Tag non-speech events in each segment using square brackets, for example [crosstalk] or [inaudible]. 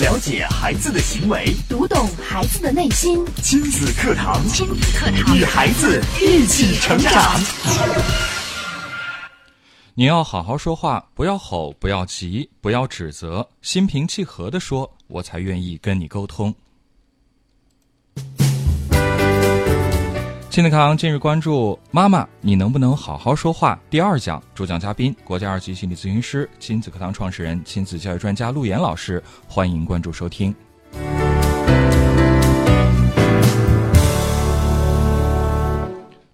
了解孩子的行为，读懂孩子的内心。亲子课堂，亲子课堂，与孩子一起成长。你要好好说话，不要吼，不要急，不要指责，心平气和的说，我才愿意跟你沟通。亲子课堂近日关注妈妈，你能不能好好说话？第二讲主讲嘉宾，国家二级心理咨询师、亲子课堂创始人、亲子教育专家陆岩老师，欢迎关注收听。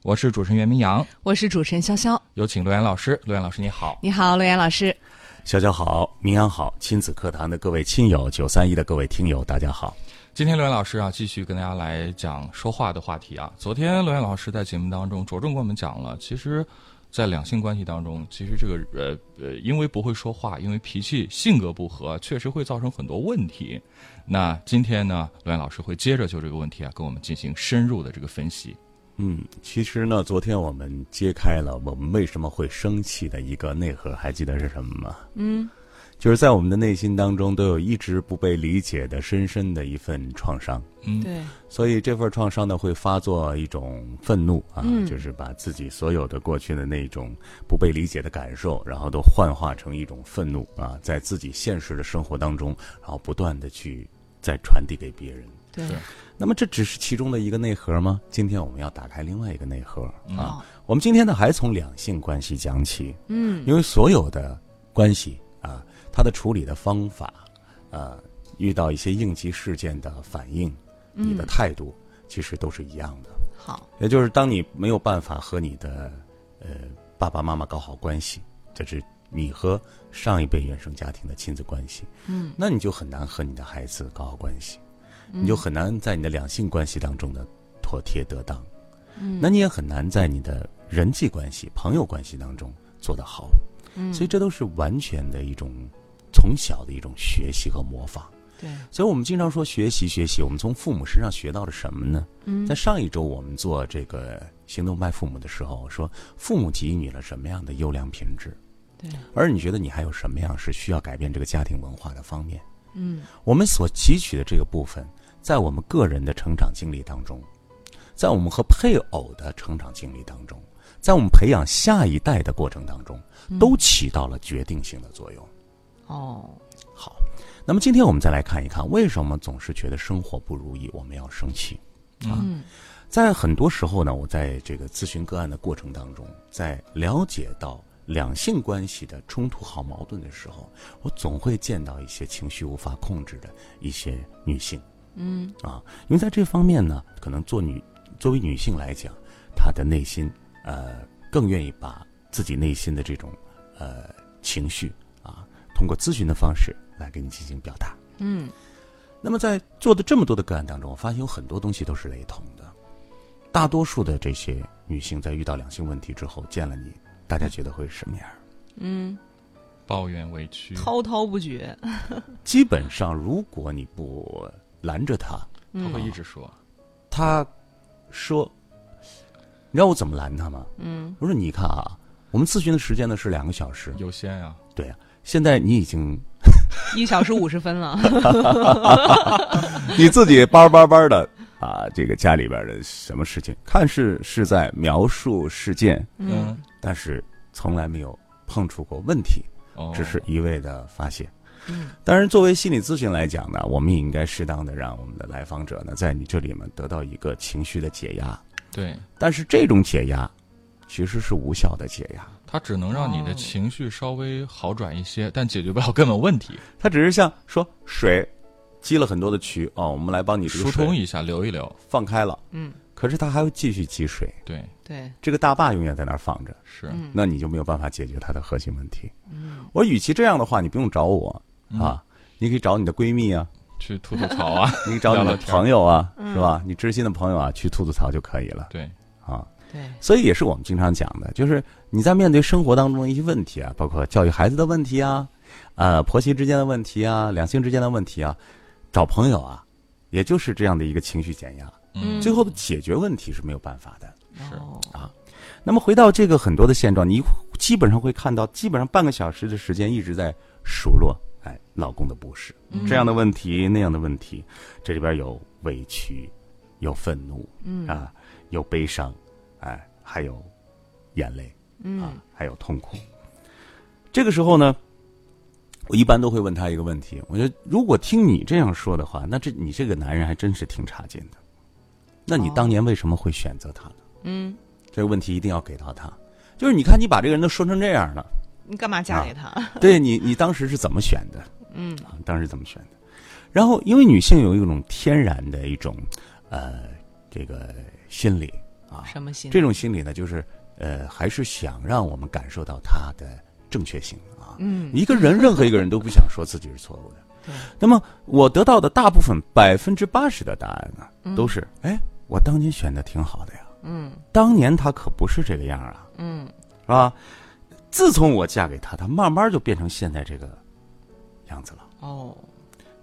我是主持人袁明阳，我是主持人潇潇，有请陆岩老师。陆岩老师你好，你好，陆岩老师，潇潇好，明阳好，亲子课堂的各位亲友，九三一的各位听友，大家好。今天罗岩老师啊，继续跟大家来讲说话的话题啊。昨天罗岩老师在节目当中着重跟我们讲了，其实，在两性关系当中，其实这个呃呃，因为不会说话，因为脾气性格不合，确实会造成很多问题。那今天呢，罗岩老师会接着就这个问题啊，跟我们进行深入的这个分析。嗯，其实呢，昨天我们揭开了我们为什么会生气的一个内核，还记得是什么吗？嗯。就是在我们的内心当中，都有一直不被理解的深深的一份创伤。嗯，对。所以这份创伤呢，会发作一种愤怒啊，就是把自己所有的过去的那种不被理解的感受，然后都幻化成一种愤怒啊，在自己现实的生活当中，然后不断的去再传递给别人。对。那么这只是其中的一个内核吗？今天我们要打开另外一个内核啊。我们今天呢，还从两性关系讲起。嗯。因为所有的关系啊。他的处理的方法，呃，遇到一些应急事件的反应，你的态度其实都是一样的。好，也就是当你没有办法和你的呃爸爸妈妈搞好关系，这是你和上一辈原生家庭的亲子关系。嗯，那你就很难和你的孩子搞好关系，你就很难在你的两性关系当中的妥帖得当。嗯，那你也很难在你的人际关系、朋友关系当中做得好。嗯，所以这都是完全的一种。从小的一种学习和模仿，对，所以我们经常说学习学习。我们从父母身上学到了什么呢？嗯，在上一周我们做这个行动派父母的时候，说父母给予你了什么样的优良品质？对，而你觉得你还有什么样是需要改变这个家庭文化的方面？嗯，我们所汲取的这个部分，在我们个人的成长经历当中，在我们和配偶的成长经历当中，在我们培养下一代的过程当中，都起到了决定性的作用。哦，好，那么今天我们再来看一看，为什么总是觉得生活不如意，我们要生气啊？在很多时候呢，我在这个咨询个案的过程当中，在了解到两性关系的冲突和矛盾的时候，我总会见到一些情绪无法控制的一些女性，嗯啊，因为在这方面呢，可能做女作为女性来讲，她的内心呃更愿意把自己内心的这种呃情绪。通过咨询的方式来给你进行表达。嗯，那么在做的这么多的个案当中，我发现有很多东西都是雷同的。大多数的这些女性在遇到两性问题之后见了你，大家觉得会是什么样？嗯，抱怨委屈，滔滔不绝。[laughs] 基本上，如果你不拦着她，她会一直说。她说：“你知道我怎么拦她吗？”嗯，我说：“你看啊，我们咨询的时间呢是两个小时，有限呀。对呀。”现在你已经一小时五十分了，[laughs] 你自己叭叭叭的啊，这个家里边的什么事情，看似是在描述事件，嗯，但是从来没有碰触过问题，只是一味的发泄。嗯，当然，作为心理咨询来讲呢，我们也应该适当的让我们的来访者呢，在你这里面得到一个情绪的解压。对，但是这种解压其实是无效的解压。它只能让你的情绪稍微好转一些，但解决不了根本问题。它只是像说水积了很多的渠哦，我们来帮你疏通一下，流一流，放开了。嗯，可是它还会继续积水。对对，这个大坝永远在那儿放着，是，那你就没有办法解决它的核心问题。嗯，我与其这样的话，你不用找我啊，你可以找你的闺蜜啊，去吐吐槽啊，[laughs] 你找你的朋友啊，是吧？你知心的朋友啊，去吐吐槽就可以了。对，啊。对，所以也是我们经常讲的，就是你在面对生活当中的一些问题啊，包括教育孩子的问题啊，呃，婆媳之间的问题啊，两性之间的问题啊，找朋友啊，也就是这样的一个情绪减压，嗯，最后的解决问题是没有办法的，是。啊。那么回到这个很多的现状，你基本上会看到，基本上半个小时的时间一直在数落哎，老公的不是这样的问题那样的问题，这里边有委屈，有愤怒，嗯。啊，有悲伤，哎，还有眼泪，嗯啊，还有痛苦。这个时候呢，我一般都会问他一个问题：我觉得如果听你这样说的话，那这你这个男人还真是挺差劲的。那你当年为什么会选择他呢？嗯，这个问题一定要给到他。就是你看，你把这个人都说成这样了，你干嘛嫁给他？对你，[laughs] 你当时是怎么选的？嗯，啊，当时怎么选的？然后，因为女性有一种天然的一种呃这个心理啊，什么心理？这种心理呢，就是呃，还是想让我们感受到他的正确性啊。嗯，一个人任何一个人都不想说自己是错误的。[laughs] 对。那么我得到的大部分百分之八十的答案呢，都是哎，我当年选的挺好的呀。嗯。当年他可不是这个样啊。嗯。是吧？自从我嫁给他，他慢慢就变成现在这个样子了。哦。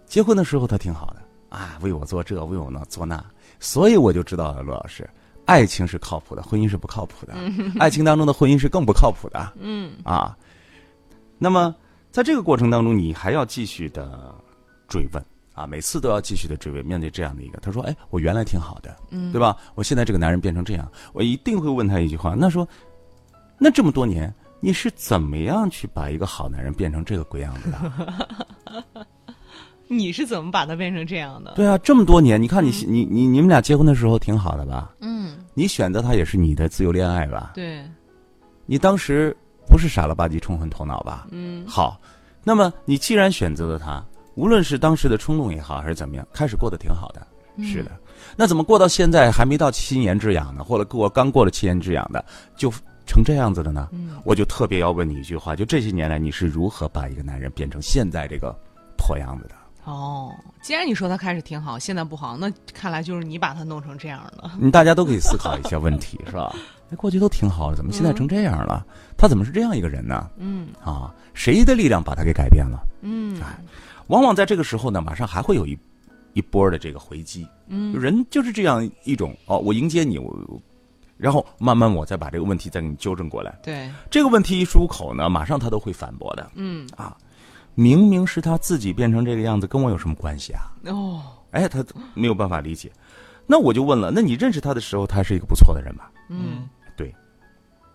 结婚的时候他挺好的啊，为我做这，为我那做那，所以我就知道了，罗老师，爱情是靠谱的，婚姻是不靠谱的。[laughs] 爱情当中的婚姻是更不靠谱的。嗯。啊。那么，在这个过程当中，你还要继续的追问啊，每次都要继续的追问。面对这样的一个，他说：“哎，我原来挺好的，嗯，对吧？我现在这个男人变成这样，我一定会问他一句话，那说，那这么多年，你是怎么样去把一个好男人变成这个鬼样子的？[laughs] 你是怎么把他变成这样的？对啊，这么多年，你看你、你你你们俩结婚的时候挺好的吧？嗯，你选择他也是你的自由恋爱吧？对，你当时不是傻了吧唧冲昏头脑吧？嗯，好，那么你既然选择了他，无论是当时的冲动也好，还是怎么样，开始过得挺好的，是的。那怎么过到现在还没到七年之痒呢？或者过刚过了七年之痒的，就成这样子的呢？嗯，我就特别要问你一句话：就这些年来，你是如何把一个男人变成现在这个破样子的？哦，既然你说他开始挺好，现在不好，那看来就是你把他弄成这样的。你大家都可以思考一下问题，是吧？[laughs] 哎，过去都挺好的，怎么现在成这样了？他怎么是这样一个人呢？嗯啊，谁的力量把他给改变了？嗯，哎，往往在这个时候呢，马上还会有一一波的这个回击。嗯，人就是这样一种哦，我迎接你，我，然后慢慢我再把这个问题再给你纠正过来。对，这个问题一出口呢，马上他都会反驳的。嗯啊，明明是他自己变成这个样子，跟我有什么关系啊？哦，哎，他没有办法理解。那我就问了，那你认识他的时候，他是一个不错的人吧？嗯，对。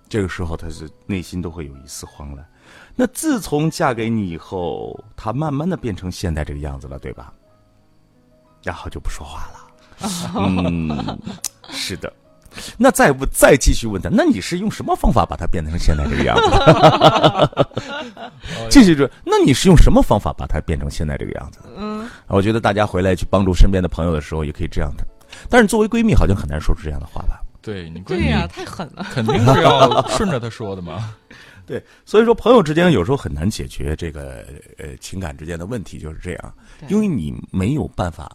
这个时候，他是内心都会有一丝慌乱。那自从嫁给你以后，他慢慢的变成现在这个样子了，对吧？然后就不说话了。[laughs] 嗯，是的。那再不再继续问他，那你是用什么方法把他变成现在这个样子？[laughs] 继续说，那你是用什么方法把他变成现在这个样子？嗯，我觉得大家回来去帮助身边的朋友的时候，也可以这样的。但是作为闺蜜，好像很难说出这样的话吧？对你闺对蜜呀、太狠了。肯定是要顺着她说的嘛。[laughs] 对，所以说朋友之间有时候很难解决这个呃情感之间的问题，就是这样，因为你没有办法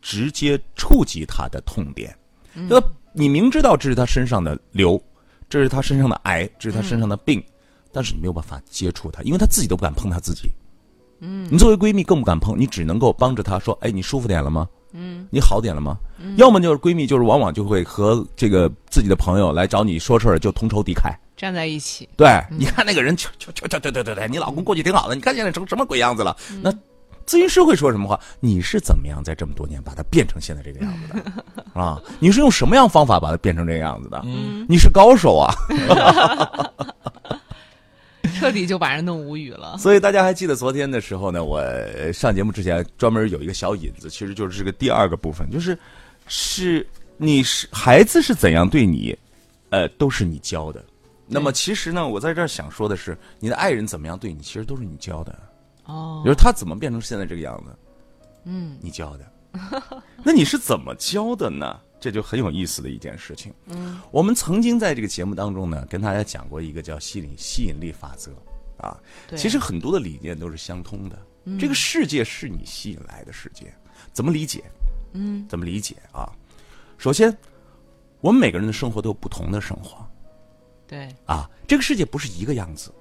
直接触及他的痛点，那、你明知道这是他身上的瘤，这是他身上的癌，这是他身上的病，但是你没有办法接触他，因为他自己都不敢碰他自己。嗯，你作为闺蜜更不敢碰，你只能够帮着他说：“哎，你舒服点了吗？嗯，你好点了吗？”要么就是闺蜜，就是往往就会和这个自己的朋友来找你说事儿，就同仇敌忾。站在一起，对，你看那个人，就就就就对对对对，你老公过去挺好的，你看现在成什么鬼样子了？那咨询师会说什么话？你是怎么样在这么多年把他变成现在这个样子的？[laughs] 啊，你是用什么样方法把他变成这个样子的？嗯，你是高手啊！[laughs] 彻底就把人弄无语了。[laughs] 所以大家还记得昨天的时候呢，我呃上节目之前专门有一个小引子，其实就是这个第二个部分，就是是你是孩子是怎样对你，呃，都是你教的。那么其实呢，我在这儿想说的是，你的爱人怎么样对你，其实都是你教的。哦比，如他怎么变成现在这个样子，嗯你教的。[laughs] 那你是怎么教的呢？这就很有意思的一件事情。嗯，我们曾经在这个节目当中呢，跟大家讲过一个叫吸引吸引力法则啊。对其实很多的理念都是相通的。这个世界是你吸引来的世界，怎么理解？嗯，怎么理解啊？首先，我们每个人的生活都有不同的生活对，啊。这个世界不是一个样子，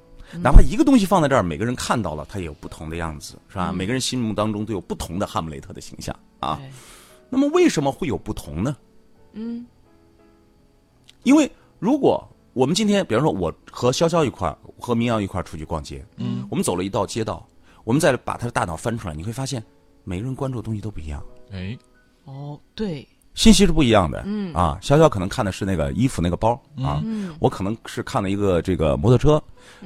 哪怕一个东西放在这儿，每个人看到了，他也有不同的样子，是吧？每个人心目当中都有不同的哈姆雷特的形象啊。那么为什么会有不同呢？嗯。因为如果我们今天，比方说我和潇潇一块儿，和明阳一块儿出去逛街，嗯，我们走了一道街道，我我们再把他的大脑翻出来，你会发现每个人关注的东西都不一样，哎，哦，对，信息是不一样的。嗯啊，潇潇可能看的是那个衣服那个包啊，嗯我可能是看了一个这个摩托车，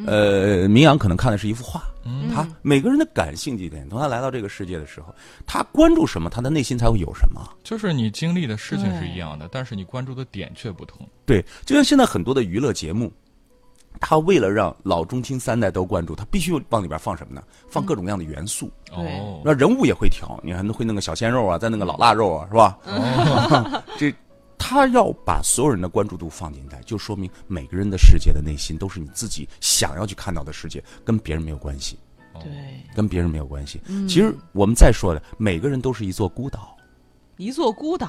呃，明阳可能看的是一幅画。嗯他每个人的感兴趣点，从他来到这个世界的时候，他关注什么，他的内心才会有什么。就是你经历的事情是一样的，但是你关注的点却不同。对，就像现在很多的娱乐节目，他为了让老中青三代都关注，他必须往里边放什么呢？放各种各样的元素，对哦，那、人物也会调，你还会弄个小鲜肉啊，再弄个老腊肉啊，是吧？哦 [laughs] 这他要把所有人的关注度放进来，就说明每个人的世界的内心都是你自己想要去看到的世界，跟别人没有关系，对，跟别人没有关系。其实我们再说的，每个人都是一座孤岛。一座孤岛，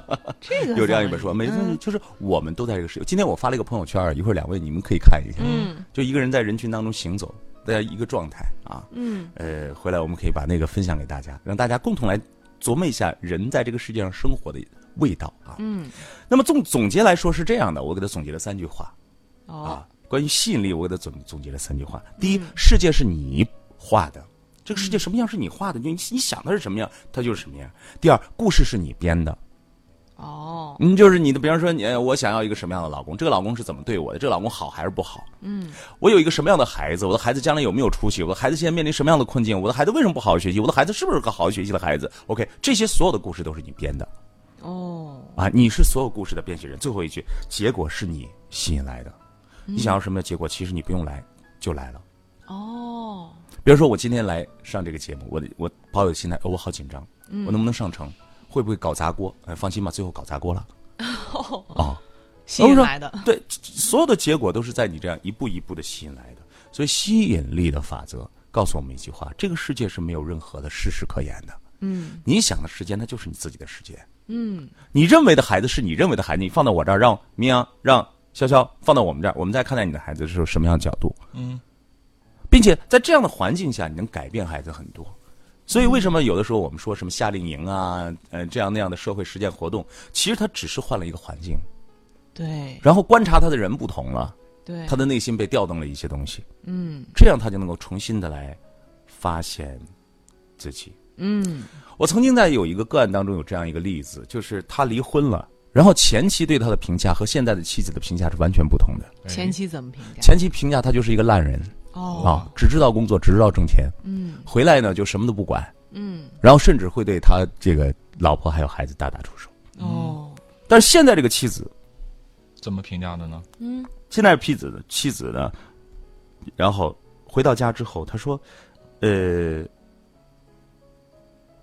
[laughs] 这个有这样一本书，每次嗯就是我们都在这个世界。今天我发了一个朋友圈，一会儿两位你们可以看一下。嗯就一个人在人群当中行走大家一个状态啊。嗯呃，回来我们可以把那个分享给大家，让大家共同来琢磨一下人在这个世界上生活的味道啊。嗯，那么总总结来说是这样的，我给他总结了三句话哦，啊。关于吸引力，我给他总总结了三句话。第一，世界是你画的，这个世界什么样是你画的，就你你想的是什么样，它就是什么样。第二，故事是你编的，哦，嗯，就是你的，比方说你，呃我想要一个什么样的老公，这个老公是怎么对我的，这个老公好还是不好？嗯，我有一个什么样的孩子，我的孩子将来有没有出息？我的孩子现在面临什么样的困境？我的孩子为什么不好好学习？我的孩子是不是个好好学习的孩子？OK，这些所有的故事都是你编的哦，啊，你是所有故事的编写人。最后一句，结果是你吸引来的，你想要什么结果，其实你不用来就来了。哦，比如说，我今天来上这个节目，我的我抱有心态，哦，我好紧张，我能不能上成？会不会搞砸锅？哎，放心吧，最后搞砸锅了。[laughs] 哦，吸引来的，对，所有的结果都是在你这样一步一步的吸引来的。所以吸引力的法则告诉我们一句话：这个世界是没有任何的事实可言的。嗯你想的时间，那就是你自己的时间。嗯你认为的孩子是你认为的孩子，你放到我这儿，让明阳、让潇潇放到我们这儿，我们再看待你的孩子的时候，什么样的角度？嗯，并且在这样的环境下，你能改变孩子很多。所以，为什么有的时候我们说什么夏令营啊，呃，这样那样的社会实践活动，其实他只是换了一个环境，对然后观察他的人不同了，对，他的内心被调动了一些东西，嗯这样他就能够重新的来发现自己。嗯我曾经在有一个个案当中有这样一个例子，就是他离婚了，然后前妻对他的评价和现在的妻子的评价是完全不同的。哎前妻怎么评价？前妻评价他就是一个烂人哦。啊，只知道工作，只知道挣钱，嗯。回来呢就什么都不管，嗯。然后甚至会对他这个老婆还有孩子大打出手。哦。但是现在这个妻子，怎么评价的呢？嗯。现在妻子的妻子呢，然后回到家之后，他说，呃，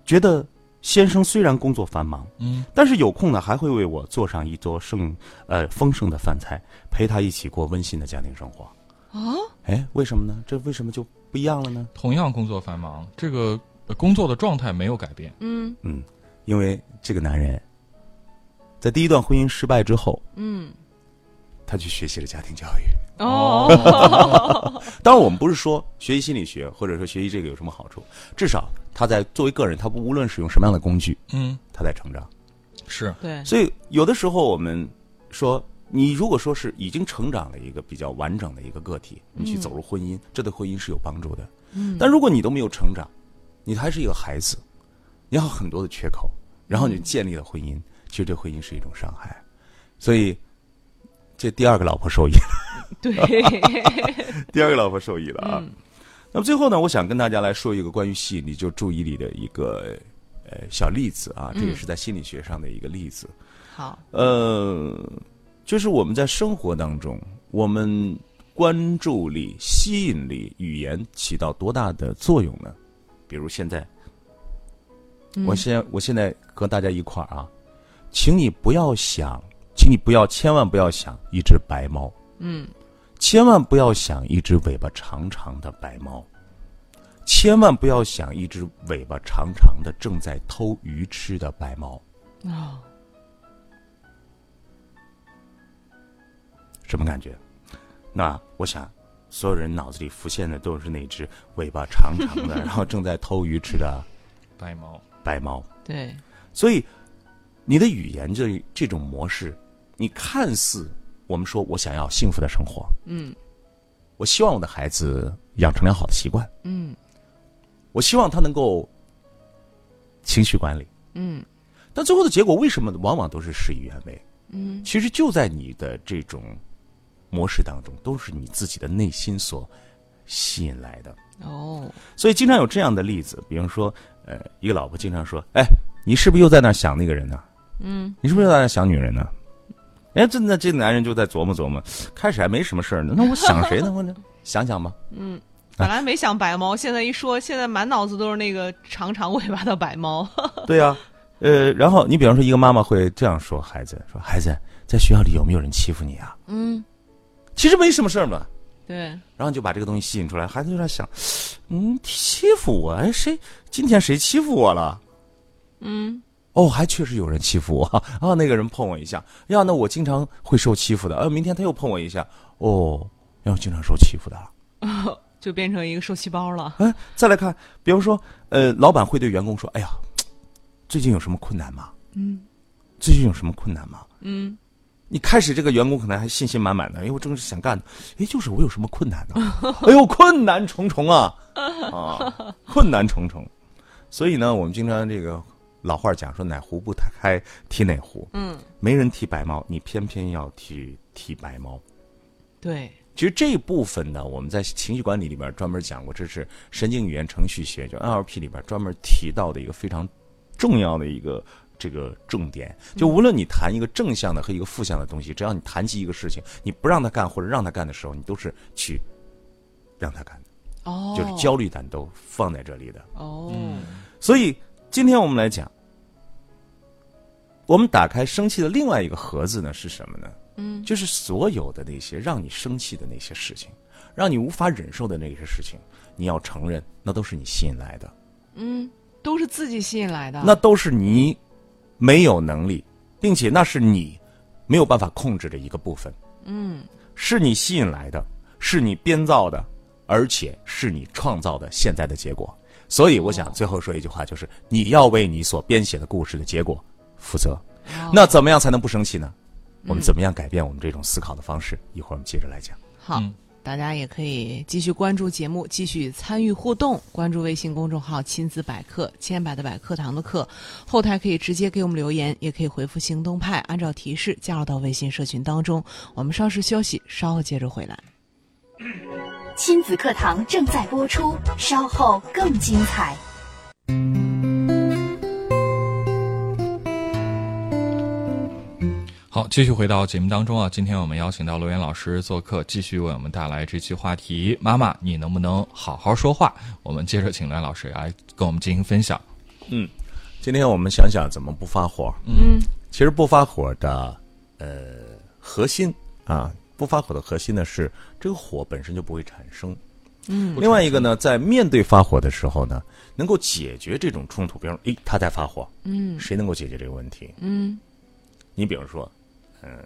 觉得先生虽然工作繁忙，嗯，但是有空呢，还会为我做上一桌盛呃丰盛的饭菜，陪他一起过温馨的家庭生活。啊哎，为什么呢？这为什么就不一样了呢？同样工作繁忙，这个呃工作的状态没有改变。嗯嗯，因为这个男人在第一段婚姻失败之后，嗯他去学习了家庭教育。哦 [laughs] 当然，我们不是说学习心理学或者说学习这个有什么好处，至少他在作为个人，他不无论使用什么样的工具，嗯，他在成长。是，对所以有的时候我们说，你如果说是已经成长了一个比较完整的一个个体，你去走入婚姻，这对婚姻是有帮助的。嗯但如果你都没有成长，你还是一个孩子，你还有很多的缺口，然后你建立了婚姻，其实对婚姻是一种伤害。所以，这第二个老婆受益了，对 [laughs] 第二个老婆受益了啊。嗯那么最后呢，我想跟大家来说一个关于吸引力，就注意力的一个呃小例子啊，这也是在心理学上的一个例子。好呃，就是我们在生活当中，我们关注力、吸引力、语言起到多大的作用呢？比如现在，嗯。我现我现在和大家一块儿啊，请你不要想，请你不要，千万不要想一只白猫，嗯。千万不要想一只尾巴长长的白猫，千万不要想一只尾巴长长的正在偷鱼吃的白猫。哦什么感觉？那我想，所有人脑子里浮现的都是那只尾巴长长的，[laughs] 然后正在偷鱼吃的白猫，白猫。对所以，你的语言这这种模式，你看似我们说我想要幸福的生活，嗯我希望我的孩子养成良好的习惯，嗯我希望他能够情绪管理。嗯但最后的结果为什么往往都是事与愿违？嗯其实就在你的这种模式当中，都是你自己的内心所吸引来的。哦，所以经常有这样的例子，比方说，呃，一个老婆经常说：“哎，你是不是又在那儿想那个人呢？嗯你是不是又在那儿想女人呢？”哎，这那这男人就在琢磨琢磨，开始还没什么事儿呢，那我想谁呢？[laughs] 我呢，想想吧。嗯本来没想白猫，现在一说，现在满脑子都是那个长长尾巴的白猫。[laughs] 对呀、呃，然后你比方说，一个妈妈会这样说孩子：“说孩子，在学校里有没有人欺负你啊？嗯，其实没什么事儿嘛。”对，然后就把这个东西吸引出来，孩子就在想，嗯，欺负我，哎，谁今天谁欺负我了？嗯哦，还确实有人欺负我 [laughs] 啊！那个人碰我一下，呀，那我经常会受欺负的。呃，明天他又碰我一下，哦，要经常受欺负的。[laughs] 就变成一个受气包了。[laughs] 哎，再来看，比如说，呃，老板会对员工说：“哎呀，最近有什么困难吗？嗯最近有什么困难吗？”嗯你开始这个员工可能还信心满满的，哎，我正是想干的，哎，就是我有什么困难呢？[laughs] 哎呦，困难重重啊，啊，困难重重。所以呢，我们经常这个老话讲说，哪壶不开提哪壶，嗯，没人提白猫，你偏偏要提提白猫。对，其实这部分呢，我们在情绪管理里边专门讲过，这是神经语言程序学，就 NLP 里边专门提到的一个非常重要的一个这个重点。就无论你谈一个正向的和一个负向的东西，只要你谈及一个事情，你不让他干或者让他干的时候，你都是去让他干的，哦，就是焦虑感都放在这里的。哦，所以今天我们来讲，我们打开生气的另外一个盒子呢是什么呢？嗯，就是所有的那些让你生气的那些事情，让你无法忍受的那些事情，你要承认，那都是你吸引来的，嗯，都是自己吸引来的。那都是你没有能力，并且那是你没有办法控制的一个部分，嗯是你吸引来的，是你编造的，而且是你创造的现在的结果。所以，我想最后说一句话，就是你要为你所编写的故事的结果负责。哦那怎么样才能不生气呢？我们怎么样改变我们这种思考的方式？一会儿我们接着来讲。好。嗯大家也可以继续关注节目，继续参与互动。关注微信公众号“亲子百科”，千百的百课堂的课，后台可以直接给我们留言，也可以回复“行动派”，按照提示加入到微信社群当中。我们稍事休息，稍后接着回来。亲子课堂正在播出，稍后更精彩。好，继续回到节目当中啊，今天我们邀请到罗源老师做客，继续为我们带来这期话题：妈妈，你能不能好好说话？我们接着请罗源老师来跟我们进行分享。嗯今天我们想想怎么不发火。嗯其实不发火的呃核心啊，不发火的核心呢是这个火本身就不会产生。嗯另外一个呢，在面对发火的时候呢，能够解决这种冲突，比如说，诶，他在发火，嗯谁能够解决这个问题？嗯你比如说，呃，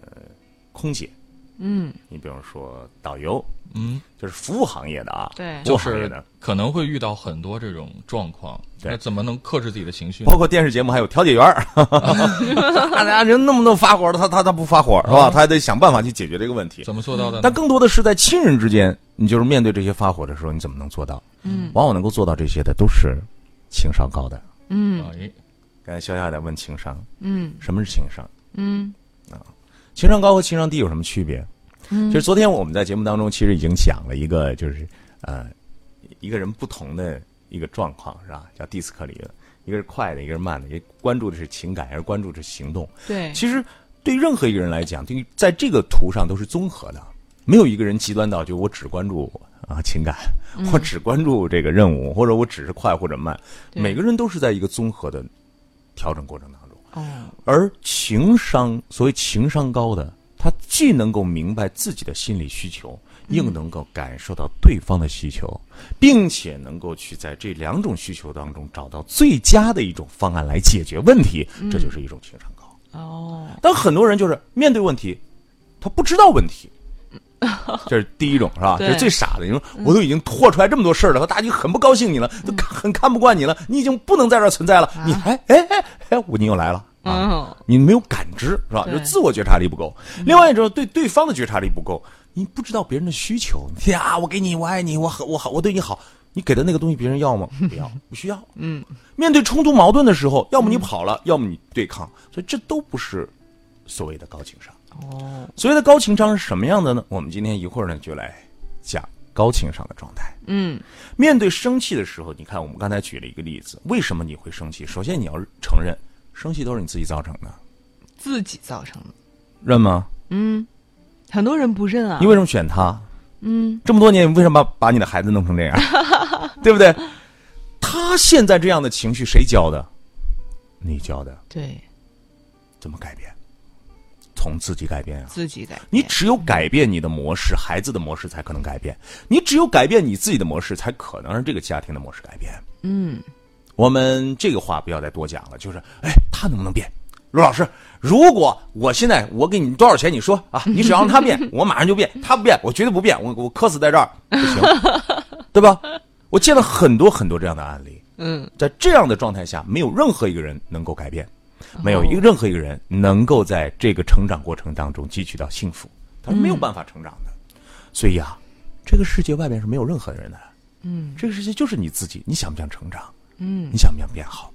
空姐，嗯，你比如说导游，嗯，就是服务行业的啊，对服务就是行业的，可能会遇到很多这种状况，对那怎么能克制自己的情绪？包括电视节目还有调解员儿，[laughs] 大家人那么多发火的，他他他不发火是吧？他还得想办法去解决这个问题。怎么做到的？但更多的是在亲人之间，你就是面对这些发火的时候，你怎么能做到？嗯往往能够做到这些的都是情商高的。嗯哎，刚才肖亚在问情商，嗯什么是情商？嗯情商高和情商低有什么区别？嗯其实昨天我们在节目当中其实已经讲了一个，就是呃，一个人不同的一个状况是吧？叫蒂斯克理论，一个是快的，一个是慢的，也关注的是情感，还是关注的是行动？对，其实对任何一个人来讲，对于在这个图上都是综合的，没有一个人极端到就我只关注啊情感，我只关注这个任务，或者我只是快或者慢，每个人都是在一个综合的调整过程当中。哦而情商，所谓情商高的，他既能够明白自己的心理需求，又能够感受到对方的需求，并且能够去在这两种需求当中找到最佳的一种方案来解决问题，这就是一种情商高。哦但很多人就是面对问题，他不知道问题。[laughs] 这是第一种，是吧？对这是最傻的。你说我都已经拖出来这么多事儿了，大家已经很不高兴你了，都看很看不惯你了，你已经不能在这儿存在了，你还哎哎哎，我你又来了啊！嗯你没有感知是吧？就自我觉察力不够。另外一种对对方的觉察力不够，你不知道别人的需求。呀，我给你，我爱你，我好，我好，我对你好，你给的那个东西别人要吗？[laughs] 不要，不需要。嗯，面对冲突矛盾的时候，要么你跑了，要么你对抗，所以这都不是所谓的高情商。哦，所谓的高情商是什么样的呢？我们今天一会儿呢就来讲高情商的状态。嗯，面对生气的时候，你看我们刚才举了一个例子，为什么你会生气？首先你要承认，生气都是你自己造成的，自己造成的。认吗？嗯，很多人不认啊你。为什么选他？嗯，这么多年，你为什么把把你的孩子弄成这样？[laughs] 对不对？他现在这样的情绪谁教的？你教的，对怎么改变？从自己改变啊！自己改变。你只有改变你的模式，孩子的模式才可能改变。你只有改变你自己的模式，才可能让这个家庭的模式改变。嗯，我们这个话不要再多讲了，就是，哎，他能不能变？罗老师，如果我现在我给你多少钱，你说啊，你只要让他变，我马上就变；他不变，我绝对不变，我我磕死在这儿，不行，[laughs] 对吧？我见了很多很多这样的案例，嗯，在这样的状态下，没有任何一个人能够改变，没有一个任何一个人能够在这个成长过程当中汲取到幸福，他是没有办法成长的。所以啊、这个世界外面是没有任何人的，嗯，这个世界就是你自己，你想不想成长？嗯，你想不想变好？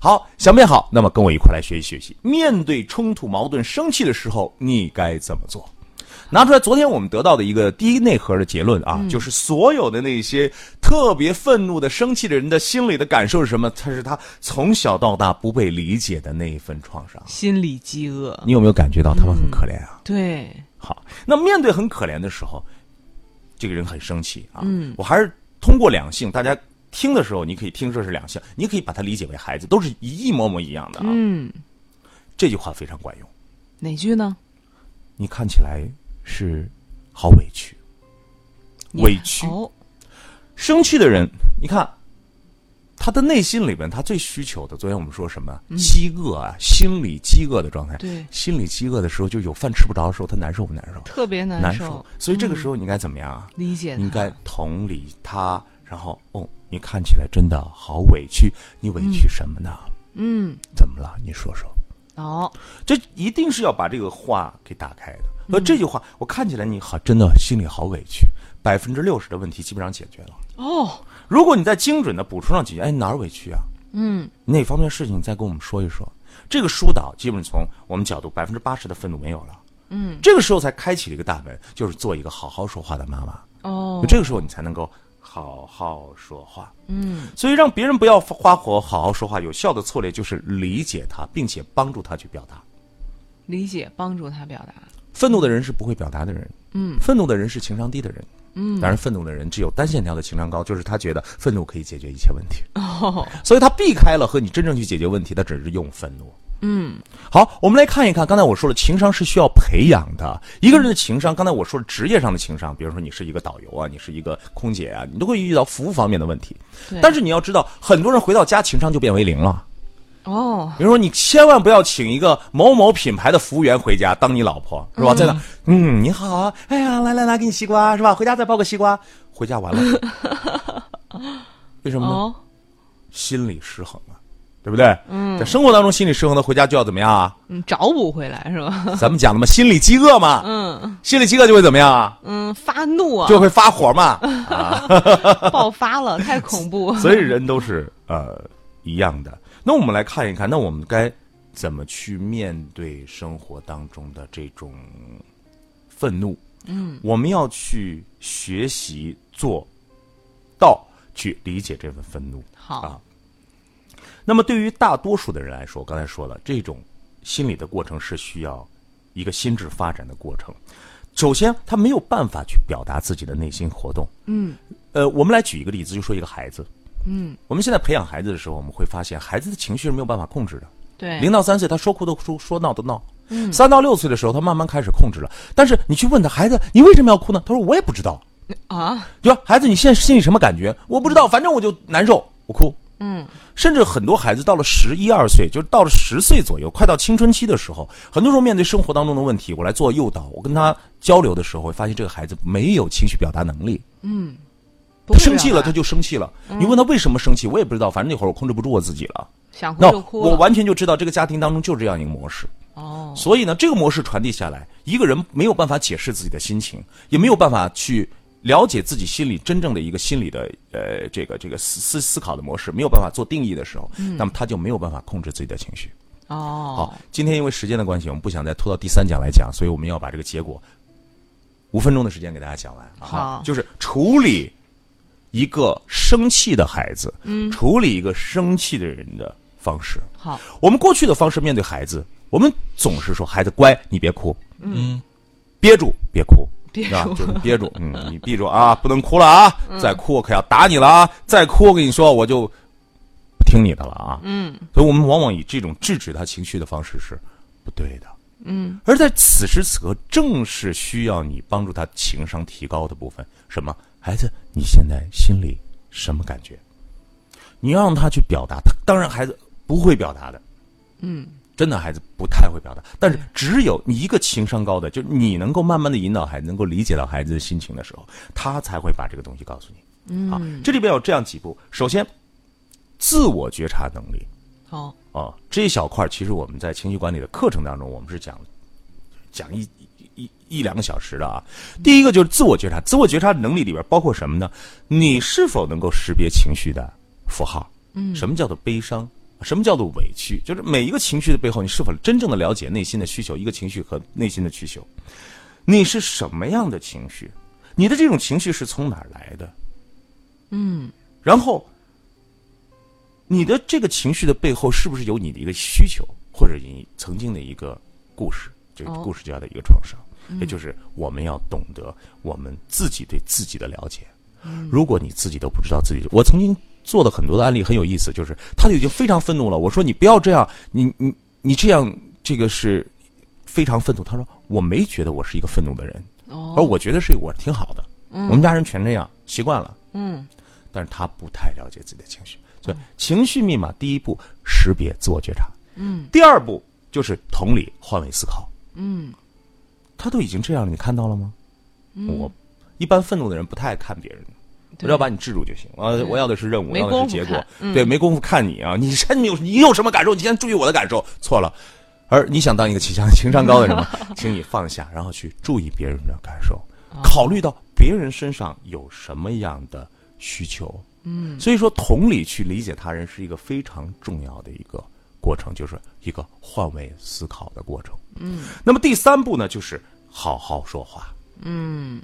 好，想变好，那么跟我一块来学习学习。面对冲突、矛盾、生气的时候，你该怎么做？拿出来，昨天我们得到的一个第一内核的结论啊，就是所有的那些特别愤怒的、生气的人的心里的感受是什么？他是他从小到大不被理解的那一份创伤。心理饥饿。你有没有感觉到他们很可怜啊？对，好，那面对很可怜的时候，这个人很生气啊。嗯，我还是通过两性，大家听的时候，你可以听这是两性，你可以把它理解为孩子，都是一模模一样的啊。嗯，这句话非常管用。哪句呢？你看起来是好委屈，委屈。哦，生气的人，你看他的内心里边，他最需求的，昨天我们说什么？饥饿啊，心理饥饿的状态。对心理饥饿的时候，就有饭吃不着的时候，他难受不难受？特别难难受。所以这个时候你应该怎么样啊？理解你应该同理他，然后哦，你看起来真的好委屈，你委屈什么呢？嗯，怎么了？你说说。哦，这一定是要把这个话给打开的。而这句话，我看起来你好，真的心里好委屈，百分之六十的问题基本上解决了。哦，如果你再精准的补充上几句，哎，哪儿委屈啊？嗯，哪方面事情你再跟我们说一说。这个疏导基本从我们角度，百分之八十的愤怒没有了。嗯，这个时候才开启了一个大门，就是做一个好好说话的妈妈。哦，这个时候你才能够好好说话。嗯，所以让别人不要发火，好好说话，有效的策略就是理解他，并且帮助他去表达。理解，帮助他表达。愤怒的人是不会表达的人，嗯，愤怒的人是情商低的人，嗯，当然，愤怒的人只有单线条的情商高，就是他觉得愤怒可以解决一切问题，哦，所以他避开了和你真正去解决问题，他只是用愤怒。嗯，好，我们来看一看，刚才我说了，情商是需要培养的。一个人的情商，刚才我说了职业上的情商，比如说你是一个导游啊，你是一个空姐啊，你都会遇到服务方面的问题。但是你要知道，很多人回到家情商就变为零了。哦，比如说，你千万不要请一个某某品牌的服务员回家当你老婆，是吧？在那，嗯，你好啊，哎呀，来来来，给你西瓜，是吧？回家再包个西瓜，回家完了，[laughs] 为什么呢？哦，心理失衡了，对不对？嗯，在生活当中心理失衡的，回家就要怎么样啊？嗯，找补回来是吧？咱们讲的嘛，心理饥饿嘛，嗯心理饥饿就会怎么样啊？嗯，发怒啊，就会发火嘛。[laughs] [laughs] 爆发了，太恐怖。[laughs] 所以人都是呃一样的。那我们来看一看，那我们该怎么去面对生活当中的这种愤怒？嗯，我们要去学习做到去理解这份愤怒。好啊，那么对于大多数的人来说，刚才说了，这种心理的过程是需要一个心智发展的过程。首先，他没有办法去表达自己的内心活动。嗯，呃，我们来举一个例子，就说一个孩子。嗯，我们现在培养孩子的时候，我们会发现孩子的情绪是没有办法控制的。对，零到三岁，他说哭都哭，说闹都闹。嗯，三到六岁的时候，他慢慢开始控制了。但是你去问他，孩子，你为什么要哭呢？他说我也不知道。啊，对吧？孩子，你现在心里什么感觉？我不知道，反正我就难受，我哭。嗯，甚至很多孩子到了十一二岁，就是到了十岁左右，快到青春期的时候，很多时候面对生活当中的问题，我来做诱导，我跟他交流的时候，会发现这个孩子没有情绪表达能力。嗯他生气了，他就生气了。你问他为什么生气，我也不知道，反正那会儿我控制不住我自己了。想哭那就哭了。我完全就知道这个家庭当中就这样一个模式。哦，所以呢，这个模式传递下来，一个人没有办法解释自己的心情，也没有办法去了解自己心里真正的一个心理的呃这个这个思思思考的模式，没有办法做定义的时候，那么他就没有办法控制自己的情绪。哦好，，今天因为时间的关系，我们不想再拖到第三讲来讲，所以我们要把这个结果五分钟的时间给大家讲完。啊好就是处理一个生气的孩子，嗯，处理一个生气的人的方式。好，我们过去的方式面对孩子，我们总是说孩子乖，你别哭，嗯，憋住，别哭。憋？住就是憋住，嗯，你闭住啊，不能哭了啊！再哭我可要打你了啊！再哭我跟你说我就不听你的了啊！嗯所以我们往往以这种制止他情绪的方式是不对的。嗯，而在此时此刻，正是需要你帮助他情商提高的部分。什么？孩子，你现在心里什么感觉？你要让他去表达，他当然孩子不会表达的，嗯，真的孩子不太会表达。但是只有你一个情商高的，就是你能够慢慢的引导孩子，能够理解到孩子的心情的时候，他才会把这个东西告诉你。嗯，啊，这里边有这样几步：首先，自我觉察能力。好，啊，这一小块儿其实我们在情绪管理的课程当中，我们是讲讲一一一一两个小时的啊。第一个就是自我觉察，自我觉察能力里边包括什么呢？你是否能够识别情绪的符号？嗯，什么叫做悲伤？什么叫做委屈？就是每一个情绪的背后，你是否真正的了解内心的需求？一个情绪和内心的需求，你是什么样的情绪？你的这种情绪是从哪儿来的？嗯然后，你的这个情绪的背后是不是有你的一个需求，或者你曾经的一个故事？这个哦故事叫的一个创伤，也就是我们要懂得我们自己对自己的了解。如果你自己都不知道自己，我曾经做的很多的案例很有意思，就是他已经非常愤怒了。我说你不要这样，你你你这样，这个是非常愤怒。他说我没觉得我是一个愤怒的人，哦，而我觉得是我挺好的。我们家人全这样，习惯了。嗯但是他不太了解自己的情绪，所以情绪密码第一步识别自我觉察，嗯，第二步就是同理换位思考。嗯他都已经这样了，你看到了吗？我一般愤怒的人不太爱看别人，我只要把你制住就行。我我要的是任务，我要的是结果，嗯对，没工夫看你啊！你你有你有什么感受？你先注意我的感受，错了。而你想当一个情商情商高的人吗？[laughs] 请你放下，然后去注意别人的感受，哦考虑到别人身上有什么样的需求。嗯，所以说同理去理解他人是一个非常重要的一个过程，就是一个换位思考的过程。嗯，那么第三步呢，就是好好说话。嗯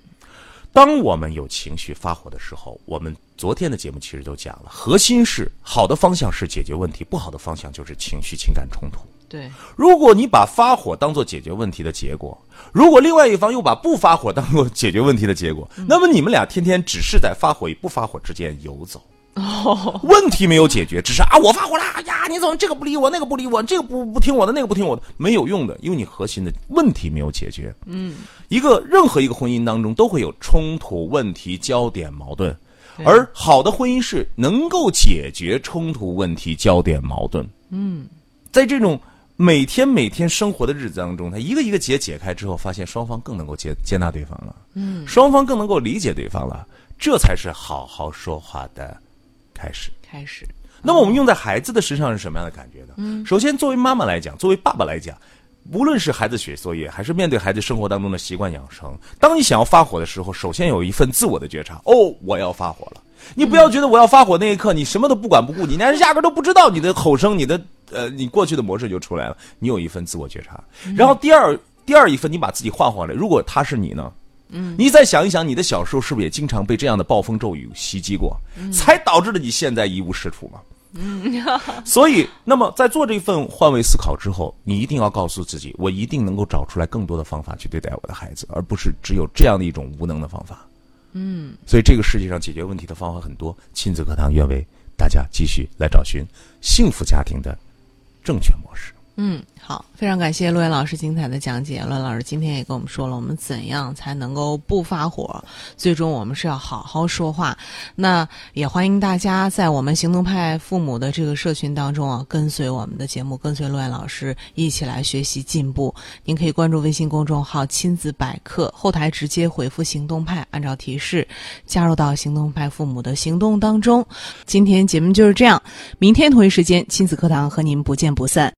当我们有情绪发火的时候，我们昨天的节目其实都讲了，核心是好的方向是解决问题，不好的方向就是情绪情感冲突。对，如果你把发火当做解决问题的结果，如果另外一方又把不发火当做解决问题的结果，那么你们俩天天只是在发火与不发火之间游走。哦，问题没有解决，只是啊，我发火了哎呀，你怎么这个不理我，那个不理我，这个不不听我的，那个不听我的，没有用的，因为你核心的问题没有解决。嗯，一个任何一个婚姻当中都会有冲突、问题、焦点、矛盾，而好的婚姻是能够解决冲突、问题、焦点、矛盾。嗯。在这种每天每天生活的日子当中，他一个一个结解开之后，发现双方更能够接接纳对方了，嗯，双方更能够理解对方了，这才是好好说话的开始。开始，那么我们用在孩子的身上是什么样的感觉呢？嗯，首先作为妈妈来讲，作为爸爸来讲，无论是孩子写作业，还是面对孩子生活当中的习惯养成，当你想要发火的时候，首先有一份自我的觉察。哦，我要发火了。你不要觉得我要发火那一刻，你什么都不管不顾，你连压根都不知道你的吼声，你的呃，你过去的模式就出来了。你有一份自我觉察，然后第二第二一份，你把自己换回来。如果他是你呢？嗯，你再想一想，你的小时候是不是也经常被这样的暴风骤雨袭击过，才导致了你现在一无是处嘛？嗯 [laughs] 所以，那么在做这一份换位思考之后，你一定要告诉自己，我一定能够找出来更多的方法去对待我的孩子，而不是只有这样的一种无能的方法。嗯，所以这个世界上解决问题的方法很多，亲子课堂愿为大家继续来找寻幸福家庭的正确模式。嗯，好，非常感谢陆岩老师精彩的讲解。陆岩老师今天也跟我们说了，我们怎样才能够不发火，最终我们是要好好说话。那也欢迎大家在我们行动派父母的这个社群当中啊，跟随我们的节目，跟随陆岩老师一起来学习进步。您可以关注微信公众号“亲子百科”，后台直接回复“行动派”，按照提示加入到行动派父母的行动当中。今天节目就是这样，明天同一时间亲子课堂和您不见不散。